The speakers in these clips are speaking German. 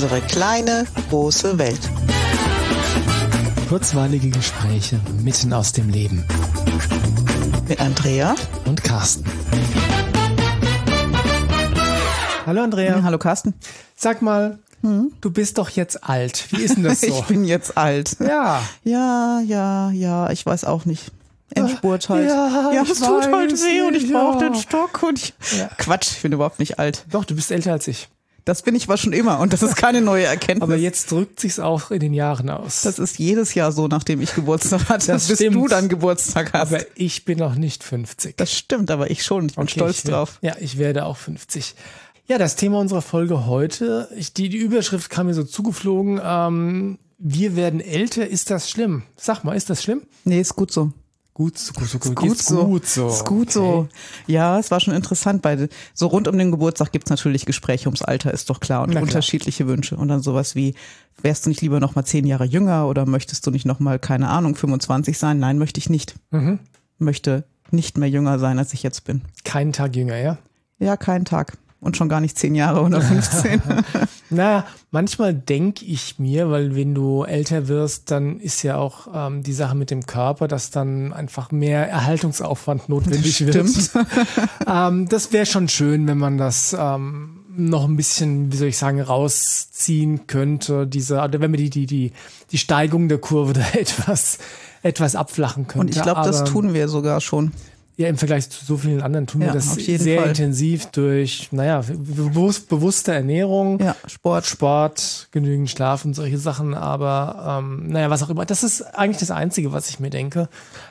Unsere kleine, große Welt. Kurzweilige Gespräche mitten aus dem Leben. Mit Andrea und Carsten. Hallo Andrea. Ja, hallo Carsten. Sag mal, hm? du bist doch jetzt alt. Wie ist denn das so? ich bin jetzt alt. Ja. Ja, ja, ja, ich weiß auch nicht. Endspurt halt. Ja, ja es tut halt weh und ich ja. brauche den Stock und ich. Ja. Quatsch, ich bin überhaupt nicht alt. Doch, du bist älter als ich. Das bin ich war schon immer und das ist keine neue Erkenntnis. Aber jetzt drückt sich's auch in den Jahren aus. Das ist jedes Jahr so, nachdem ich Geburtstag hatte, Das bis stimmt. du dann Geburtstag hast. aber ich bin noch nicht 50. das stimmt, aber ich schon. Ich bin Okay, stolz ich drauf. Ja, ich werde auch 50. Ja, das Thema unserer Folge heute, ich, die, die Überschrift kam mir so zugeflogen, ähm, wir werden älter, ist das schlimm? Sag mal, ist das schlimm? Nee, ist gut so. Gut, so, gut, so, gut, so. gut so. Ist gut so. Okay. Ja, es war schon interessant. Bei, so rund um den Geburtstag gibt's natürlich Gespräche ums Alter, ist doch klar. Und klar. unterschiedliche Wünsche. Und dann sowas wie, wärst du nicht lieber noch mal zehn Jahre jünger oder möchtest du nicht noch mal, keine Ahnung, 25 sein? Nein, möchte ich nicht. Mhm. Möchte nicht mehr jünger sein, als ich jetzt bin. Keinen Tag jünger, ja? Ja, keinen Tag. Und schon gar nicht zehn Jahre oder 15. Na, manchmal denke ich mir, weil wenn du älter wirst, dann ist ja auch ähm, die Sache mit dem Körper, dass dann einfach mehr Erhaltungsaufwand notwendig wird. Stimmt. ähm, das wäre schon schön, wenn man das ähm, noch ein bisschen, wie soll ich sagen, rausziehen könnte. Diese, oder wenn man die, die, die, die Steigung der Kurve da etwas, etwas abflachen könnte. Und ich glaube, das tun wir sogar schon. Ja, im Vergleich zu so vielen anderen tun wir Ja, das auf jeden sehr Fall. intensiv durch, naja, bewusst, bewusste Ernährung, Ja, Sport. Sport, genügend Schlaf und solche Sachen, aber ähm, naja, was auch immer. Das ist eigentlich das Einzige, was ich mir denke.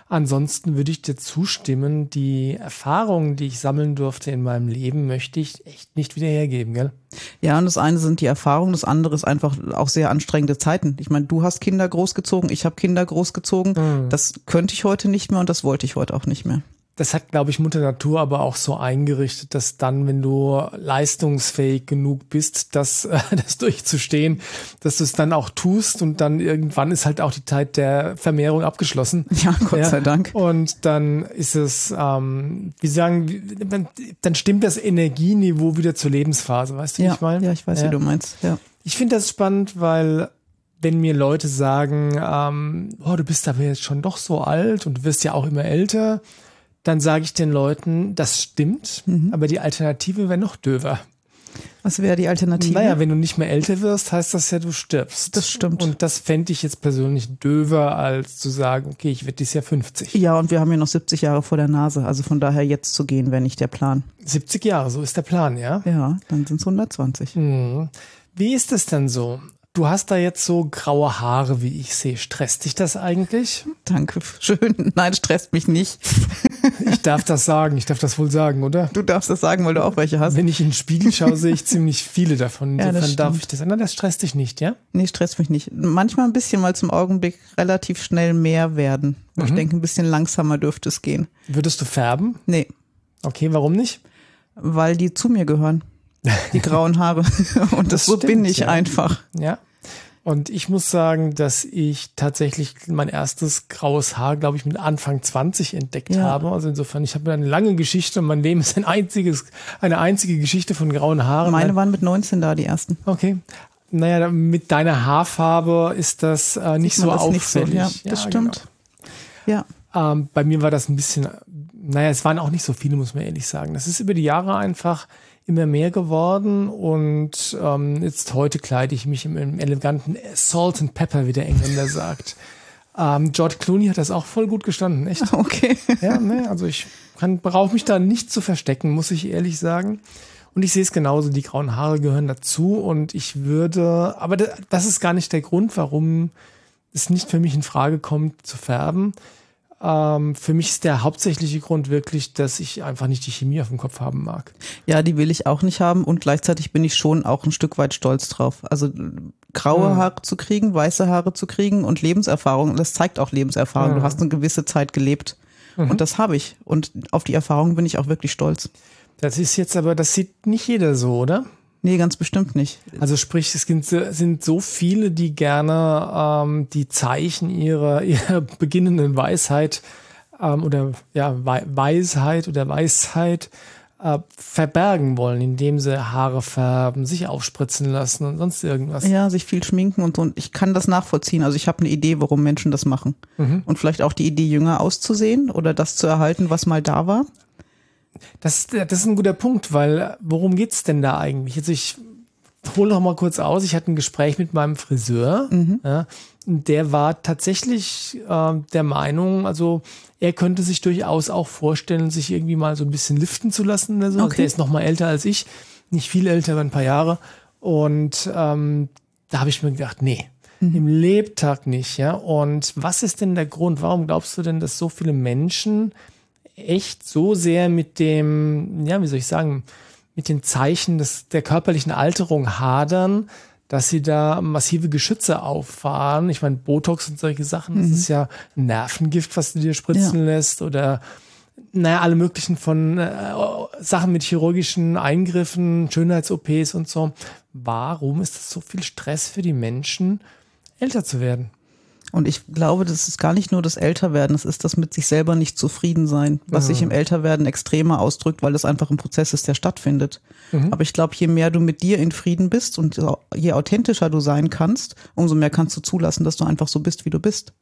Ansonsten würde ich dir zustimmen, die Erfahrungen, die ich sammeln durfte in meinem Leben, möchte ich echt nicht wieder hergeben, gell? Ja, und das eine sind die Erfahrungen, das andere ist einfach auch sehr anstrengende Zeiten. Ich meine, du hast Kinder großgezogen, ich habe Kinder großgezogen. Mhm. Das könnte ich heute nicht mehr und das wollte ich heute auch nicht mehr. Das hat, glaube ich, Mutter Natur aber auch so eingerichtet, dass dann, wenn du leistungsfähig genug bist, das, das durchzustehen, dass du es dann auch tust und dann irgendwann ist halt auch die Zeit der Vermehrung abgeschlossen. Ja, Gott sei Dank. Und dann ist es, ähm, wie sagen, wie- dann- stimmt das Energieniveau wieder zur Lebensphase, weißt du, wie Ja, ich meine? ja, ich weiß, Ja. wie du meinst. Ja. Ich finde das spannend, weil wenn mir Leute sagen, ähm, oh, du bist aber jetzt schon doch so alt und du wirst ja auch immer älter, dann sage ich den Leuten, das stimmt, Mhm. aber die Alternative wäre noch döver. Was wäre die Alternative? Naja, wenn du nicht mehr älter wirst, heißt das ja, du stirbst. Das stimmt. Und das fände ich jetzt persönlich döver, als zu sagen, okay, ich werde dieses Jahr 50. ja, und wir haben ja noch 70 Jahre vor der Nase. Also von daher jetzt zu gehen, wäre nicht der Plan. 70 Jahre, so ist der Plan, ja? Ja, dann sind es 120. Mhm. Wie ist es denn so? Du hast da jetzt so graue Haare, wie ich sehe. Stresst dich das eigentlich? Danke, schön. Nein, stresst mich nicht. Ich darf das sagen, ich darf das wohl sagen, oder? Du darfst das sagen, weil du auch welche hast. Wenn ich in den Spiegel schaue, sehe ich ziemlich viele davon. Ja, das Insofern darf stimmt. ich das. Na, das stresst dich nicht, ja? Nee, stresst mich nicht. Manchmal ein bisschen, weil zum Augenblick relativ schnell mehr werden. Mhm. Ich denke, ein bisschen langsamer dürfte es gehen. Würdest du färben? Nee, Okay, warum nicht? weil die zu mir gehören. Die grauen Haare. Und das, Das so bin ich ja. einfach. Ja. Und ich muss sagen, dass ich tatsächlich mein erstes graues Haar, glaube ich, mit Anfang 20 entdeckt Ja. habe. Also insofern, ich habe eine lange Geschichte. Mein Leben ist ein einziges, eine einzige Geschichte von grauen Haaren. Meine waren mit 19 da, die ersten. Okay. Naja, mit deiner Haarfarbe ist das äh, nicht so das nicht so, auffällig. ja, das stimmt. Ja. Genau. Ähm, bei mir war das ein bisschen, naja, es waren auch nicht so viele, muss man ehrlich sagen. Das ist über die Jahre einfach immer mehr geworden und ähm, jetzt heute kleide ich mich im, im eleganten Salt and Pepper, wie der Engländer sagt. Ähm, George Clooney hat das auch voll gut gestanden, echt. Okay. Ja, ne, also ich kann, brauche mich da nicht zu verstecken, muss ich ehrlich sagen. Und ich sehe es genauso, die grauen Haare gehören dazu und ich würde, aber da- das ist gar nicht der Grund, warum es nicht für mich in Frage kommt zu färben. Ähm, für mich ist der hauptsächliche Grund wirklich, dass ich einfach nicht die Chemie auf dem Kopf haben mag. Ja, die will ich auch nicht haben und gleichzeitig bin ich schon auch ein Stück weit stolz drauf. Also graue Hm. Haare zu kriegen, weiße Haare zu kriegen und Lebenserfahrung, das zeigt auch Lebenserfahrung. Hm. Du hast eine gewisse Zeit gelebt Mhm. und das habe ich und auf die Erfahrung bin ich auch wirklich stolz. Das ist jetzt aber, das sieht nicht jeder so, oder? Nee, ganz bestimmt nicht. Also sprich, es sind, so- sind so viele, die gerne ähm, die Zeichen ihrer, ihrer beginnenden Weisheit ähm, oder ja, Wei- Weisheit oder Weisheit äh, verbergen wollen, indem sie Haare färben, sich aufspritzen lassen und sonst irgendwas. Ja, sich viel schminken und so. Und ich kann das nachvollziehen. Also ich habe eine Idee, warum Menschen das machen. Mhm. Und vielleicht auch die Idee, jünger auszusehen oder das zu erhalten, was mal da war. Das, das ist ein guter Punkt, weil worum geht's denn da eigentlich? Also ich hole noch mal kurz aus. Ich hatte ein Gespräch mit meinem Friseur. Mhm. Ja, der war tatsächlich äh, der Meinung, also er könnte sich durchaus auch vorstellen, sich irgendwie mal so ein bisschen liften zu lassen. Oder so. Also okay. Der ist noch mal älter als ich, nicht viel älter, aber ein paar Jahre. Und ähm, da habe ich mir gedacht, nee, mhm. im Lebtag nicht. Ja. Und was ist denn der Grund? Warum glaubst du denn, dass so viele Menschen echt so sehr mit dem, ja, wie soll ich sagen, mit den Zeichen des, der körperlichen Alterung hadern, dass sie da massive Geschütze auffahren. Ich meine, Botox und solche Sachen, das mhm. ist ja Nervengift, was du dir spritzen ja. lässt oder naja, alle möglichen von äh, Sachen mit chirurgischen Eingriffen, Schönheits-OPs und so. Warum ist das so viel Stress für die Menschen, älter zu werden? Und ich glaube, das ist gar nicht nur das Älterwerden, es ist das mit sich selber nicht zufrieden sein, was mhm. sich im Älterwerden extremer ausdrückt, weil es einfach ein Prozess ist, der stattfindet. Mhm. Aber ich glaube, je mehr du mit dir in Frieden bist und je authentischer du sein kannst, umso mehr kannst du zulassen, dass du einfach so bist, wie du bist.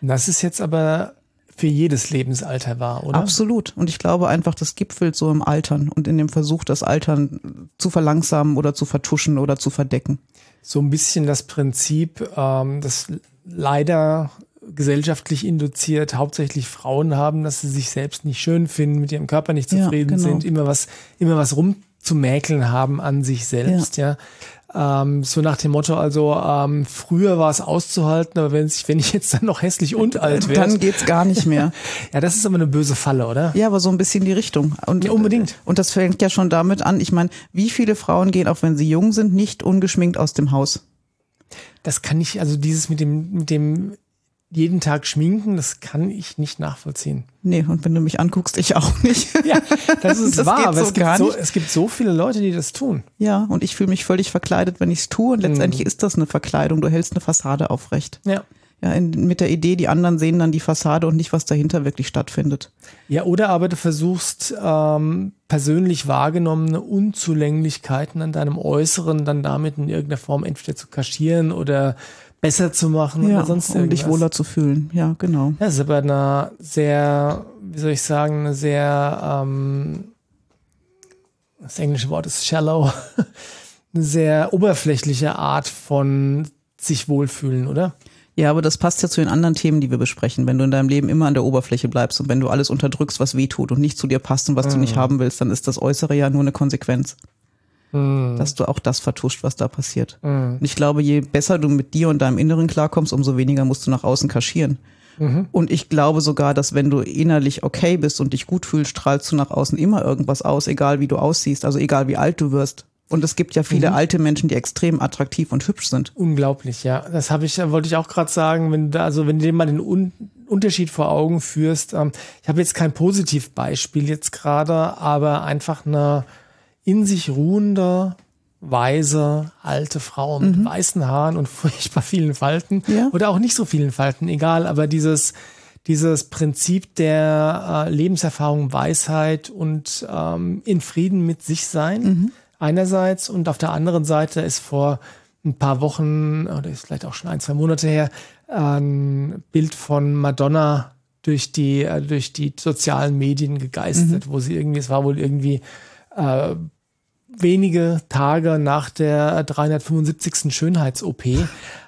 Das ist jetzt aber für jedes Lebensalter wahr, oder? Absolut. Und ich glaube einfach, das gipfelt so im Altern und in dem Versuch, das Altern zu verlangsamen oder zu vertuschen oder zu verdecken. So ein bisschen das Prinzip, ähm, das leider gesellschaftlich induziert hauptsächlich Frauen haben, dass sie sich selbst nicht schön finden, mit ihrem Körper nicht zufrieden ja, genau. sind, immer was, immer was rumzumäkeln haben an sich selbst, ja. Ähm, so nach dem Motto, also ähm, früher war es auszuhalten, aber wenn ich, wenn ich jetzt dann noch hässlich und alt wäre. Dann geht's gar nicht mehr. ja, das ist aber eine böse Falle, oder? Ja, aber so ein bisschen die Richtung. Und, ja, unbedingt. Und das fängt ja schon damit an. Ich meine, wie viele Frauen gehen, auch wenn sie jung sind, nicht ungeschminkt aus dem Haus? das kann ich, also dieses mit dem, mit dem jeden Tag schminken, das kann ich nicht nachvollziehen. Nee, und wenn du mich anguckst, ich auch nicht. Ja, das ist das wahr, aber so es, gibt so, es gibt so viele Leute, die das tun. Ja, und ich fühle mich völlig verkleidet, wenn ich es tue. Und letztendlich mhm. ist das eine Verkleidung. Du hältst eine Fassade aufrecht. Ja ja, in, mit der Idee, die anderen sehen dann die Fassade und nicht, was dahinter wirklich stattfindet. Ja, oder aber du versuchst ähm, persönlich wahrgenommene Unzulänglichkeiten an deinem Äußeren dann damit in irgendeiner Form entweder zu kaschieren oder besser zu machen ja, oder sonst irgendwas. um dich wohler zu fühlen. Ja, genau. Das ist aber eine sehr, wie soll ich sagen, eine sehr, ähm, das englische Wort ist shallow, eine sehr oberflächliche Art von sich wohlfühlen, oder? Ja, aber das passt ja zu den anderen Themen, die wir besprechen. Wenn du in deinem Leben immer an der Oberfläche bleibst und wenn du alles unterdrückst, was weh tut und nicht zu dir passt und was mhm. du nicht haben willst, dann ist das Äußere ja nur eine Konsequenz. Mhm. Dass du auch das vertuscht, was da passiert. Mhm. Und ich glaube, je besser du mit dir und deinem Inneren klarkommst, umso weniger musst du nach außen kaschieren. Mhm. Und ich glaube sogar, dass wenn du innerlich okay bist und dich gut fühlst, strahlst du nach außen immer irgendwas aus, egal wie du aussiehst, also egal wie alt du wirst. Und es gibt ja viele mhm. alte Menschen, die extrem attraktiv und hübsch sind. Unglaublich, ja. Das habe ich, wollte ich auch gerade sagen, wenn da, also wenn du dir mal den Un Unterschied vor Augen führst. Ähm, ich habe jetzt kein Positivbeispiel jetzt gerade, aber einfach eine in sich ruhende, weise, alte Frau mit mhm. weißen Haaren und furchtbar vielen Falten. Ja. Oder auch nicht so vielen Falten, egal, aber dieses, dieses Prinzip der äh, Lebenserfahrung, Weisheit und ähm, in Frieden mit sich sein. Mhm einerseits und auf der anderen Seite ist vor ein paar Wochen oder ist vielleicht auch schon ein, zwei Monate her ein Bild von Madonna durch die, äh, durch die sozialen Medien gegeistert, mhm. wo sie irgendwie, es war wohl irgendwie äh, wenige Tage nach der 375. Schönheits-OP.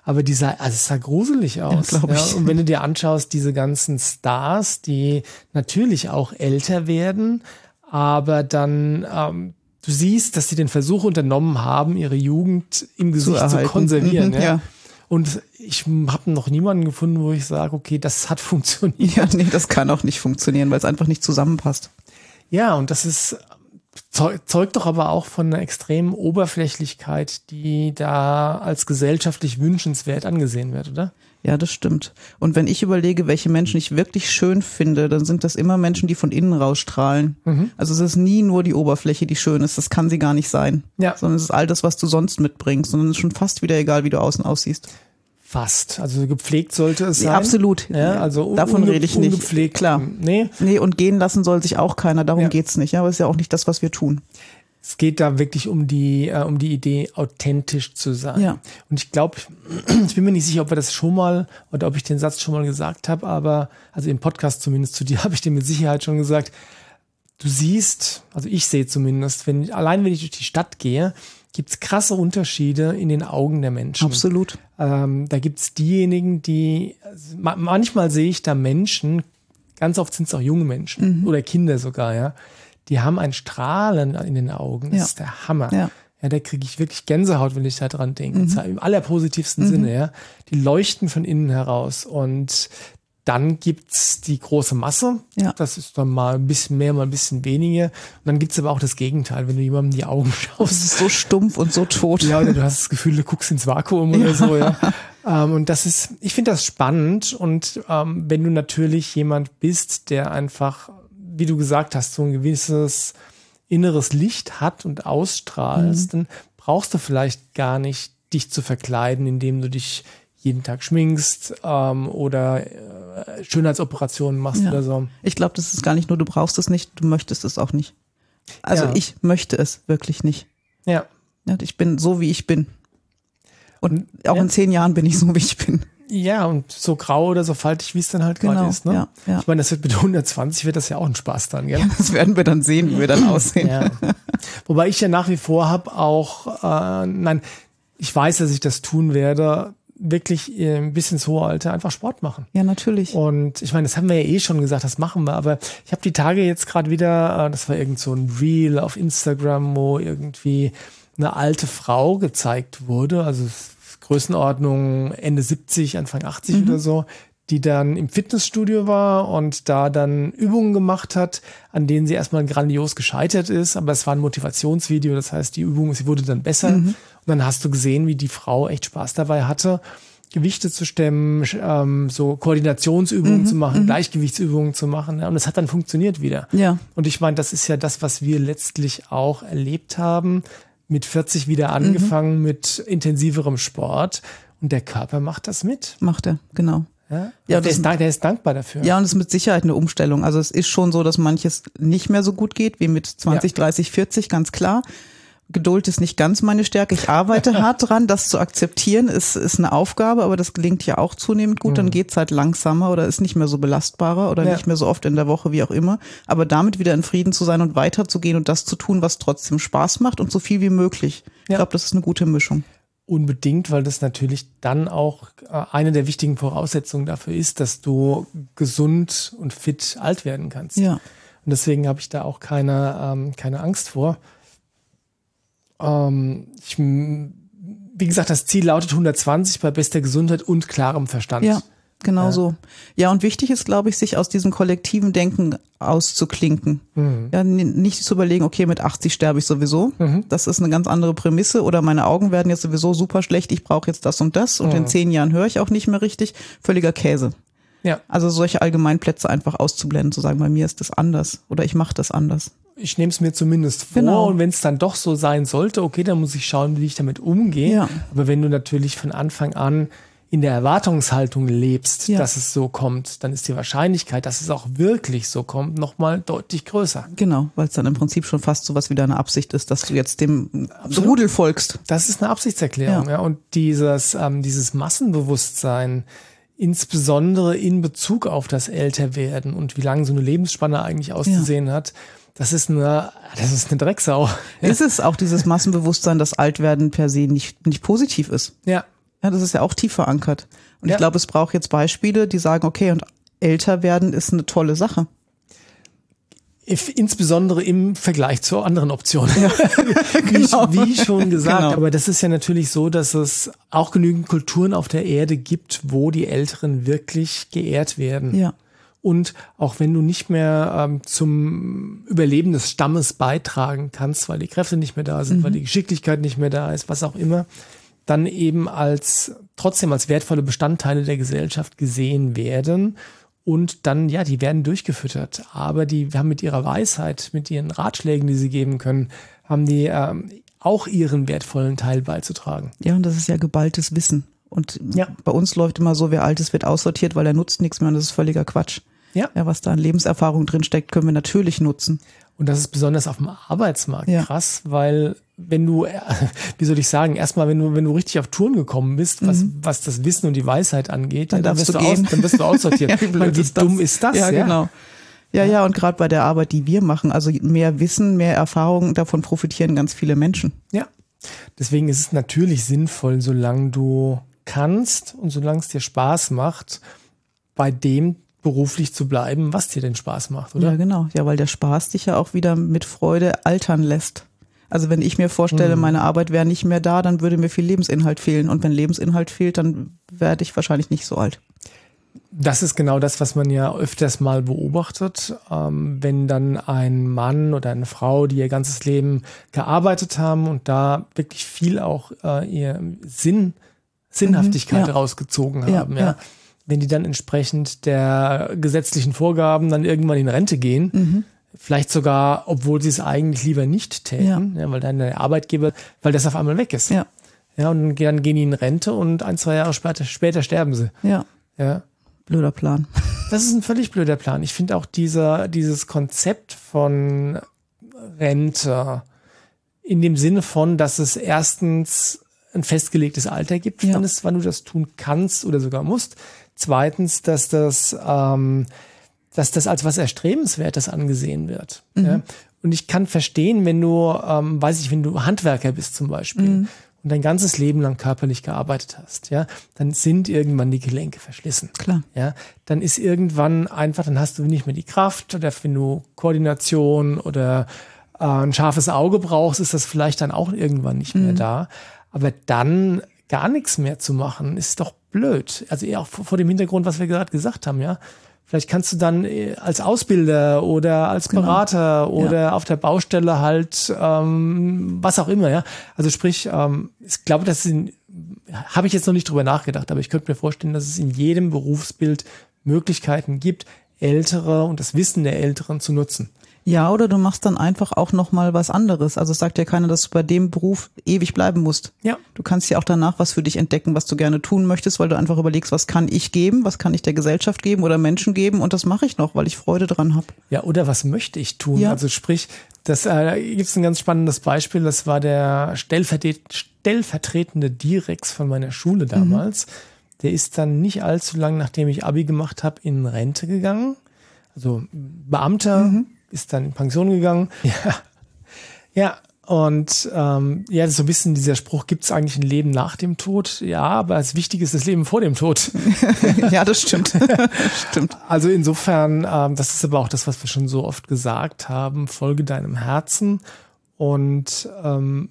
Aber dieser, also es sah gruselig aus. Ja, ja, und wenn du dir anschaust, diese ganzen Stars, die natürlich auch älter werden, aber dann ähm, du siehst, dass sie den Versuch unternommen haben, ihre Jugend im Gesicht zu, zu konservieren. Mhm, ja. ja. Und ich habe noch niemanden gefunden, wo ich sage, okay, das hat funktioniert. Ja, nee, das kann auch nicht funktionieren, weil es einfach nicht zusammenpasst. Ja, und das ist zeugt doch aber auch von einer extremen Oberflächlichkeit, die da als gesellschaftlich wünschenswert angesehen wird, oder? Ja, das stimmt. Und wenn ich überlege, welche Menschen ich wirklich schön finde, dann sind das immer Menschen, die von innen rausstrahlen. Mhm. Also es ist nie nur die Oberfläche, die schön ist. Das kann sie gar nicht sein. Ja. Sondern es ist all das, was du sonst mitbringst. Sondern es ist schon fast wieder egal, wie du außen aussiehst. Fast. Also gepflegt sollte es sein. Absolut. Ja, also davon rede ich nicht. ungepflegt. Klar. Nee, Nee, und gehen lassen soll sich auch keiner, darum Ja. geht's nicht. Ja, aber ist ja auch nicht das, was wir tun. es geht da wirklich um die, äh, um die Idee, authentisch zu sein. Ja. Und ich glaube, ich bin mir nicht sicher, ob wir das schon mal oder ob ich den Satz schon mal gesagt habe, aber also im Podcast zumindest zu dir habe ich den mit Sicherheit schon gesagt. Du siehst, also ich sehe zumindest, wenn allein wenn ich durch die Stadt gehe, gibt's krasse Unterschiede in den Augen der Menschen. Absolut. Ähm, da gibt's diejenigen, die ma manchmal sehe ich da Menschen, ganz oft sind es auch junge Menschen Mhm. oder Kinder sogar, ja, die haben ein Strahlen in den Augen. Das Ja. ist der Hammer. Ja. Ja, da kriege ich wirklich Gänsehaut, wenn ich da dran denke. Mhm. Zwar Im allerpositivsten Sinne, ja. Die leuchten von innen heraus. Und dann gibt's die große Masse. Ja. Das ist dann mal ein bisschen mehr, mal ein bisschen weniger. Und dann gibt's aber auch das Gegenteil, wenn du jemandem in die Augen Das schaust. ist so stumpf und so tot. Ja, oder du hast das Gefühl, du guckst ins Vakuum oder so, ja. Ähm, und das ist, ich finde das spannend. Und ähm, wenn du natürlich jemand bist, der einfach, wie du gesagt hast, so ein gewisses inneres Licht hat und ausstrahlst, dann brauchst du vielleicht gar nicht dich zu verkleiden, indem du dich jeden Tag schminkst ähm, oder äh, Schönheitsoperationen machst Ja. oder so. Ich glaube, das ist gar nicht nur, du brauchst es nicht, du möchtest es auch nicht. Also Ja. ich möchte es wirklich nicht. Ja. Ja, Ich bin so, wie ich bin. Und auch Ja. in zehn Jahren bin ich so, wie ich bin. Ja, und so grau oder so faltig, wie es dann halt gerade Genau, ist. Ne? ja, ja. Ich meine, das wird mit 120 wird das ja auch ein Spaß dann, gell? Das werden wir dann sehen, wie wir dann aussehen. Ja. Wobei ich ja nach wie vor habe auch, äh, nein, ich weiß, dass ich das tun werde, wirklich äh, ein bisschen ins hohe Alter einfach Sport machen. Ja, natürlich. Und ich meine, das haben wir ja eh schon gesagt, das machen wir, aber ich habe die Tage jetzt gerade wieder, äh, das war irgend so ein Reel auf Instagram, wo irgendwie eine alte Frau gezeigt wurde, also Größenordnung Ende 70, Anfang 80 oder so, die dann im Fitnessstudio war und da dann Übungen gemacht hat, an denen sie erstmal grandios gescheitert ist, aber es war ein Motivationsvideo, das heißt, die Übung, sie wurde dann besser und dann hast du gesehen, wie die Frau echt Spaß dabei hatte. Gewichte zu stemmen, ähm, so Koordinationsübungen zu machen, Gleichgewichtsübungen zu machen. Ja, und es hat dann funktioniert wieder. Ja. Und ich meine, das ist ja das, was wir letztlich auch erlebt haben. Mit 40 wieder angefangen mit intensiverem Sport. Und der Körper macht das mit. Macht er, genau. Ja, Ja, der, ist, der ist dankbar dafür. Ja, und es ist mit Sicherheit eine Umstellung. Also es ist schon so, dass manches nicht mehr so gut geht wie mit 20, Ja. 30, 40, ganz klar. Geduld ist nicht ganz meine Stärke. Ich arbeite hart dran, das zu akzeptieren, ist, ist eine Aufgabe, aber das gelingt ja auch zunehmend gut. Dann geht's halt langsamer oder ist nicht mehr so belastbarer oder Ja. nicht mehr so oft in der Woche, wie auch immer. Aber damit wieder in Frieden zu sein und weiterzugehen und das zu tun, was trotzdem Spaß macht und so viel wie möglich. Ich Ja. glaube, das ist eine gute Mischung. Unbedingt, weil das natürlich dann auch äh, eine der wichtigen Voraussetzungen dafür ist, dass du gesund und fit alt werden kannst. Ja. Und deswegen habe ich da auch keine, ähm, keine Angst vor. Ähm, ich, wie gesagt, das Ziel lautet 120 bei bester Gesundheit und klarem Verstand. Ja, genau so. Ja, und wichtig ist, glaube ich, sich aus diesem kollektiven Denken auszuklinken. Ja, n- nicht zu überlegen, okay, mit 80 sterbe ich sowieso. Das ist eine ganz andere Prämisse. Oder meine Augen werden jetzt sowieso super schlecht, ich brauche jetzt das und das. Und in zehn Jahren höre ich auch nicht mehr richtig. Völliger Käse. ja. Also solche Allgemeinplätze einfach auszublenden, zu sagen, bei mir ist das anders oder ich mache das anders. Ich nehme es mir zumindest vor Genau. und wenn es dann doch so sein sollte, okay, dann muss ich schauen, wie ich damit umgehe. Ja. Aber wenn du natürlich von Anfang an in der Erwartungshaltung lebst, Ja. dass es so kommt, dann ist die Wahrscheinlichkeit, dass es auch wirklich so kommt, nochmal deutlich größer. Genau, weil es dann im Prinzip schon fast so was wie deine Absicht ist, dass du jetzt dem Rudel folgst. Das ist eine Absichtserklärung. Ja. Ja. Und dieses, ähm, dieses Massenbewusstsein, insbesondere in Bezug auf das Älterwerden und wie lange so eine Lebensspanne eigentlich auszusehen hat, das ist eine, das ist eine Drecksau. Ist es auch dieses Massenbewusstsein, dass Altwerden per se nicht, nicht positiv ist? Ja. Ja, das ist ja auch tief verankert. Und Ja. ich glaube, es braucht jetzt Beispiele, die sagen, okay, und älter werden ist eine tolle Sache. Insbesondere im Vergleich zu anderen Optionen. wie, Genau. wie schon gesagt, Genau. aber das ist ja natürlich so, dass es auch genügend Kulturen auf der Erde gibt, wo die Älteren wirklich geehrt werden. Ja. Und auch wenn du nicht mehr ähm, zum Überleben des Stammes beitragen kannst, weil die Kräfte nicht mehr da sind, weil die Geschicklichkeit nicht mehr da ist, was auch immer, dann eben als trotzdem als wertvolle Bestandteile der Gesellschaft gesehen werden. Und dann, ja, die werden durchgefüttert. Aber die haben mit ihrer Weisheit, mit ihren Ratschlägen, die sie geben können, haben die ähm, auch ihren wertvollen Teil beizutragen. Ja, und das ist ja geballtes Wissen. Und ja. bei uns läuft immer so, wer alt ist, wird aussortiert, weil er nutzt nichts mehr und das ist völliger Quatsch. Ja. ja was da an Lebenserfahrung drinsteckt, können wir natürlich nutzen. Und das ist besonders auf dem Arbeitsmarkt ja. krass, weil wenn du, wie soll ich sagen, erstmal, wenn du, wenn du richtig auf Touren gekommen bist, was, mhm. was das Wissen und die Weisheit angeht, dann, dann, wirst, du aus, dann wirst du aussortiert. ja, wie, wie dumm ist das? Ja, ja? genau. Ja, ja, und gerade bei der Arbeit, die wir machen, also mehr Wissen, mehr Erfahrung, davon profitieren ganz viele Menschen. Ja. Deswegen ist es natürlich sinnvoll, solange du kannst und solange es dir Spaß macht, bei dem beruflich zu bleiben, was dir denn Spaß macht, oder? Ja, genau. Ja, weil der Spaß dich ja auch wieder mit Freude altern lässt. Also wenn ich mir vorstelle, mhm. meine Arbeit wäre nicht mehr da, dann würde mir viel Lebensinhalt fehlen. Und wenn Lebensinhalt fehlt, dann werde ich wahrscheinlich nicht so alt. Das ist genau das, was man ja öfters mal beobachtet. Ähm, wenn dann ein Mann oder eine Frau, die ihr ganzes Leben gearbeitet haben und da wirklich viel auch äh, ihr Sinn, Sinnhaftigkeit mhm, ja. rausgezogen haben, ja, ja. Wenn die dann entsprechend der gesetzlichen Vorgaben dann irgendwann in Rente gehen, mhm. vielleicht sogar, obwohl sie es eigentlich lieber nicht täten, ja. weil dann der Arbeitgeber, weil das auf einmal weg ist. Ja. Ja, und dann gehen die in Rente und ein, zwei Jahre später, später sterben sie. Ja. Ja. Blöder Plan. Das ist ein völlig blöder Plan. Ich finde auch dieser, dieses Konzept von Rente in dem Sinne von, dass es erstens ein festgelegtes Alter gibt, ja. wann, es, wann du das tun kannst oder sogar musst. Zweitens, dass das, ähm, dass das als was Erstrebenswertes angesehen wird. Mhm. Ja? Und ich kann verstehen, wenn du, ähm, weiß ich, wenn du Handwerker bist zum Beispiel, mhm und dein ganzes Leben lang körperlich gearbeitet hast, ja, dann sind irgendwann die Gelenke verschlissen. Klar. Ja, dann ist irgendwann einfach, dann hast du nicht mehr die Kraft oder wenn du Koordination oder äh, ein scharfes Auge brauchst, ist das vielleicht dann auch irgendwann nicht mehr mhm. da. Aber dann gar nichts mehr zu machen, ist doch blöd. Also eher auch vor dem Hintergrund, was wir gerade gesagt haben, ja. Vielleicht kannst du dann äh, als Ausbilder oder als genau. Berater genau. oder ja. auf der Baustelle halt ähm, was auch immer, ja. Also sprich, ähm, ich glaube, das habe ich jetzt noch nicht drüber nachgedacht, aber ich könnte mir vorstellen, dass es in jedem Berufsbild Möglichkeiten gibt, Ältere und das Wissen der Älteren zu nutzen. Ja, oder du machst dann einfach auch noch mal was anderes. Also es sagt ja keiner, dass du bei dem Beruf ewig bleiben musst. Ja. Du kannst ja auch danach was für dich entdecken, was du gerne tun möchtest, weil du einfach überlegst, was kann ich geben, was kann ich der Gesellschaft geben oder Menschen geben und das mache ich noch, weil ich Freude dran habe. Ja, oder was möchte ich tun? Ja. Also sprich, das äh, gibt es ein ganz spannendes Beispiel. Das war der stellvertretende Direx von meiner Schule damals. Mhm. Der ist dann nicht allzu lang, nachdem ich Abi gemacht habe, in Rente gegangen. Also Beamter. Mhm ist dann in Pension gegangen. Ja, ja und ähm, ja, so ein bisschen dieser Spruch, gibt es eigentlich ein Leben nach dem Tod? Ja, aber das Wichtige ist das Leben vor dem Tod. ja, das stimmt. stimmt. Also insofern, ähm, das ist aber auch das, was wir schon so oft gesagt haben, folge deinem Herzen und ähm,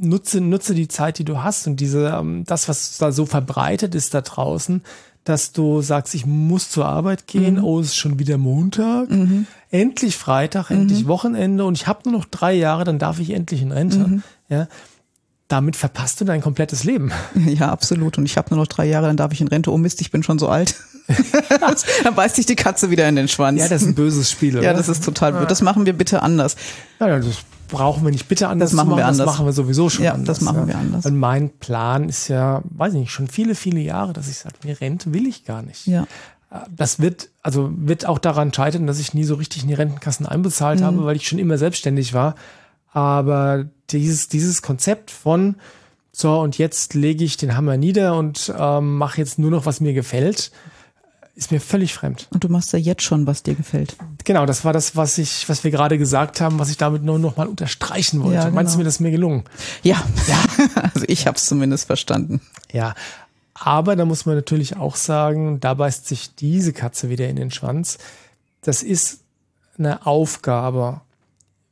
nutze, nutze die Zeit, die du hast und diese, ähm, das, was da so verbreitet ist da draußen, dass du sagst, ich muss zur Arbeit gehen, mhm. oh, es ist schon wieder Montag, mhm. endlich Freitag, mhm. endlich Wochenende und ich habe nur noch drei Jahre, dann darf ich endlich in Rente. Mhm. Ja, damit verpasst du dein komplettes Leben. Ja, absolut. Und ich habe nur noch drei Jahre, dann darf ich in Rente. Oh Mist, ich bin schon so alt. dann beißt sich die Katze wieder in den Schwanz. Ja, das ist ein böses Spiel, oder? Ja, das ist total blöd. Das machen wir bitte anders. Ja, das brauchen wir nicht bitte anders das machen. Wir anders. Das machen wir sowieso schon ja, anders. das machen ja. wir anders. Und mein Plan ist ja, weiß ich nicht, schon viele, viele Jahre, dass ich sage, mir Rente will ich gar nicht. Ja. Äh, das wird, also wird auch daran scheitern, dass ich nie so richtig in die Rentenkassen einbezahlt mhm. habe, weil ich schon immer selbstständig war. Aber dieses, dieses Konzept von, so, und jetzt lege ich den Hammer nieder und ähm, mache jetzt nur noch, was mir gefällt, ist mir völlig fremd. Und du machst ja jetzt schon, was dir gefällt. Genau, das war das, was ich, was wir gerade gesagt haben, was ich damit nur noch mal unterstreichen wollte. Ja, genau. Meinst du mir, das ist mir gelungen? Ja, ja. also ich habe es zumindest verstanden. Ja, aber da muss man natürlich auch sagen, da beißt sich diese Katze wieder in den Schwanz. Das ist eine Aufgabe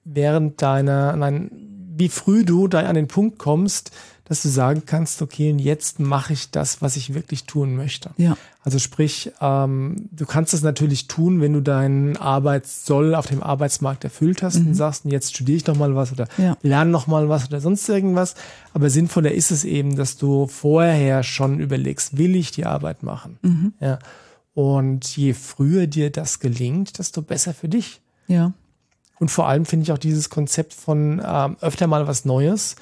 während deiner, nein, wie früh du da an den Punkt kommst, dass du sagen kannst, okay, und jetzt mache ich das, was ich wirklich tun möchte. Ja. Also sprich, ähm, du kannst es natürlich tun, wenn du deinen Arbeitssoll auf dem Arbeitsmarkt erfüllt hast mhm. und sagst, jetzt studiere ich noch mal was oder ja. lerne noch mal was oder sonst irgendwas. Aber sinnvoller ist es eben, dass du vorher schon überlegst, will ich die Arbeit machen? Mhm. Ja. Und je früher dir das gelingt, desto besser für dich. Ja. Und vor allem finde ich auch dieses Konzept von ähm, öfter mal was Neues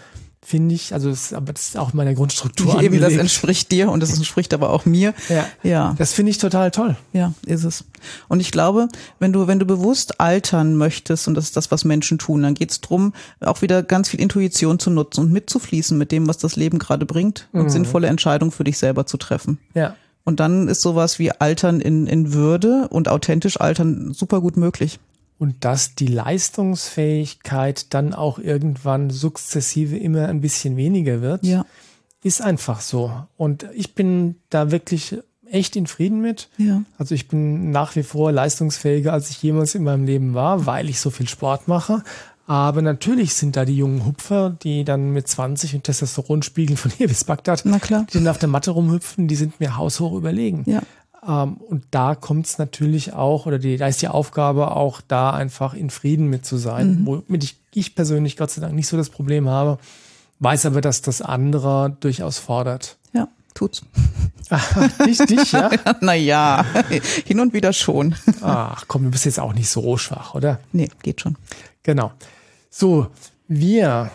finde ich, also das, aber das ist auch meiner Grundstruktur Eben, das angelegt. entspricht dir und das entspricht aber auch mir. Ja. Ja. Das finde ich total toll. Ja, ist es. Und ich glaube, wenn du, wenn du bewusst altern möchtest, und das ist das, was Menschen tun, dann geht's drum, auch wieder ganz viel Intuition zu nutzen und mitzufließen mit dem, was das Leben gerade bringt und sinnvolle Entscheidungen für dich selber zu treffen. Ja. Und dann ist sowas wie Altern in, in Würde und authentisch Altern super gut möglich. Und dass die Leistungsfähigkeit dann auch irgendwann sukzessive immer ein bisschen weniger wird, Ja. ist einfach so. Und ich bin da wirklich echt in Frieden mit. Ja. Also ich bin nach wie vor leistungsfähiger, als ich jemals in meinem Leben war, weil ich so viel Sport mache. Aber natürlich sind da die jungen Hupfer, die dann mit 20 und Testosteronspiegeln von hier bis Bagdad, die dann auf der Matte rumhüpfen, die sind mir haushoch überlegen. Ja. Ähm, und da kommt es natürlich auch, oder die, da ist die Aufgabe auch da einfach in Frieden mit zu sein, womit ich, ich persönlich Gott sei Dank nicht so das Problem habe, weiß aber, dass das andere durchaus fordert. Ja, tut's. nicht dich, ja? naja, hin und wieder schon. Ach komm, du bist jetzt auch nicht so schwach, oder? Nee, geht schon. Genau. So, wir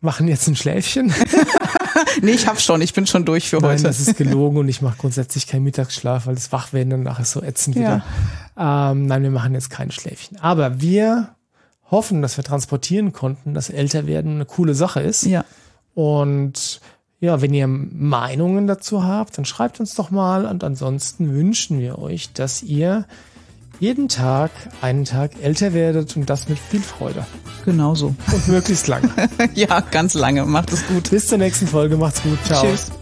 machen jetzt ein Schläfchen. Nee, ich hab schon, ich bin schon durch für Nein, heute. das ist gelogen und ich mache grundsätzlich keinen Mittagsschlaf, weil das Wachwerden danach ist so ätzend wieder. Ähm, nein, wir machen jetzt kein Schläfchen. Aber wir hoffen, dass wir transportieren konnten, dass Älterwerden eine coole Sache ist. Ja. Und ja, wenn ihr Meinungen dazu habt, dann schreibt uns doch mal. Und ansonsten wünschen wir euch, dass ihr jeden Tag einen Tag älter werdet und das mit viel Freude. Genau so. Und möglichst lang. ja, ganz lange. Macht es gut. Bis zur nächsten Folge. Macht's gut. Ciao. Tschüss.